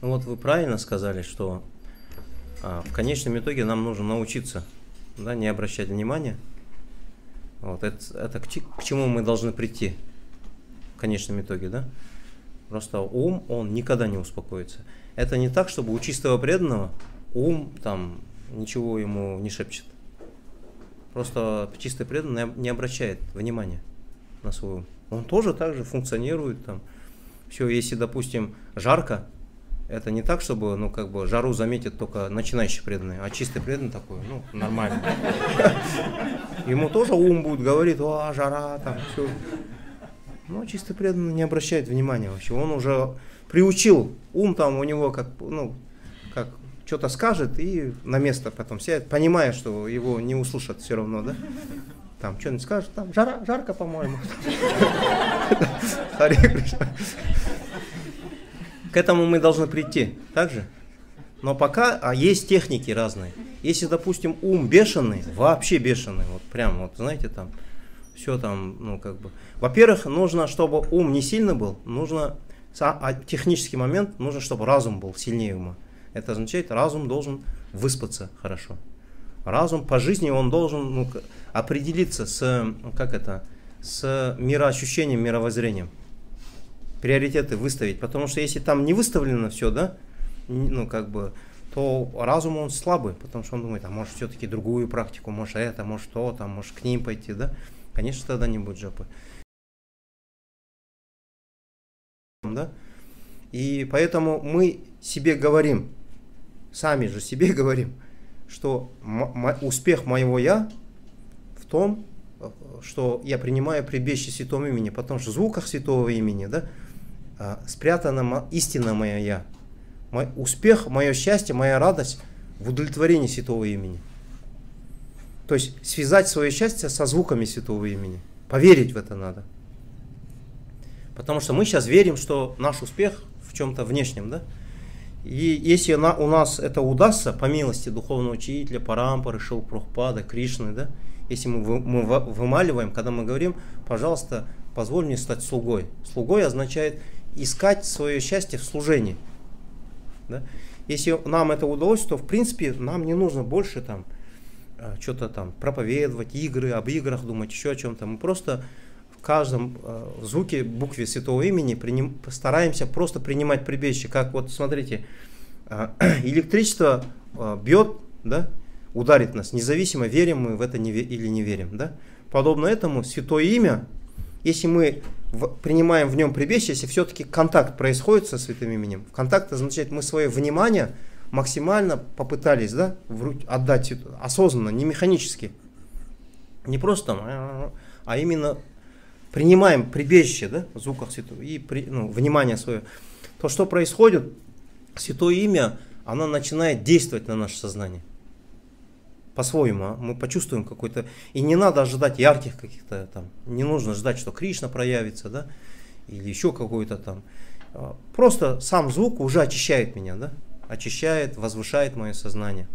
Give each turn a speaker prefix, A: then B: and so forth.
A: Ну вот вы правильно сказали, что а, в конечном итоге нам нужно научиться да, не обращать внимания. Вот, это, это к, к чему мы должны прийти в конечном итоге, да? Просто ум, он никогда не успокоится. Это не так, чтобы у чистого преданного ум там ничего ему не шепчет. Просто чистый преданный не обращает внимания на свой ум. Он тоже так же функционирует там. Все, если, допустим, жарко, это не так, чтобы, ну, как бы, жару заметит только начинающий преданный, а чистый преданный такой, ну, нормально. Ему тоже ум будет говорить, о, жара, там, все. Но чистый преданный не обращает внимания вообще. Он уже приучил, ум там у него как, ну, как что-то скажет и на место потом сядет, понимая, что его не услышат все равно, да? Там что-нибудь скажет, там жара, жарко, по-моему. К этому мы должны прийти, так же? Но пока а есть техники разные. Если, допустим, ум бешеный, вообще бешеный, вот прям, вот знаете, там, все там, ну, как бы. Во-первых, нужно, чтобы ум не сильно был, нужно, а технический момент, нужно, чтобы разум был сильнее ума. Это означает, разум должен выспаться хорошо. Разум по жизни, он должен ну, определиться с, как это, с мироощущением, мировоззрением приоритеты выставить, потому что если там не выставлено все, да, ну как бы, то разум он слабый, потому что он думает, а может все-таки другую практику, может это, может то, там, может к ним пойти, да, конечно тогда не будет джапы. Да? И поэтому мы себе говорим, сами же себе говорим, что успех моего я в том, что я принимаю прибежище святого имени, потому что в звуках святого имени, да, спрятана истина моя я. Мой успех, мое счастье, моя радость в удовлетворении святого имени. То есть связать свое счастье со звуками святого имени. Поверить в это надо. Потому что мы сейчас верим, что наш успех в чем-то внешнем, да? И если на, у нас это удастся, по милости духовного учителя, Парампары, Шилпрухпада, Кришны, да, если мы, мы вымаливаем, когда мы говорим, пожалуйста, позволь мне стать слугой. Слугой означает искать свое счастье в служении. Да? Если нам это удалось, то в принципе нам не нужно больше там э, что-то там проповедовать, игры, об играх думать, еще о чем-то. Мы просто в каждом э, звуке, букве святого имени приним, стараемся просто принимать прибежище. Как вот смотрите, э, электричество бьет, да, ударит нас, независимо верим мы в это или не верим. Да? Подобно этому святое имя, если мы в, принимаем в нем прибежище, если все-таки контакт происходит со святым именем, контакт означает, мы свое внимание максимально попытались да, отдать осознанно, не механически. Не просто, а, а именно принимаем прибежище да, в звуках святого и при, ну, внимание свое. То, что происходит, святое имя, оно начинает действовать на наше сознание по-своему, а? мы почувствуем какой-то... И не надо ожидать ярких каких-то там, не нужно ждать, что Кришна проявится, да, или еще какой-то там. А, просто сам звук уже очищает меня, да, очищает, возвышает мое сознание.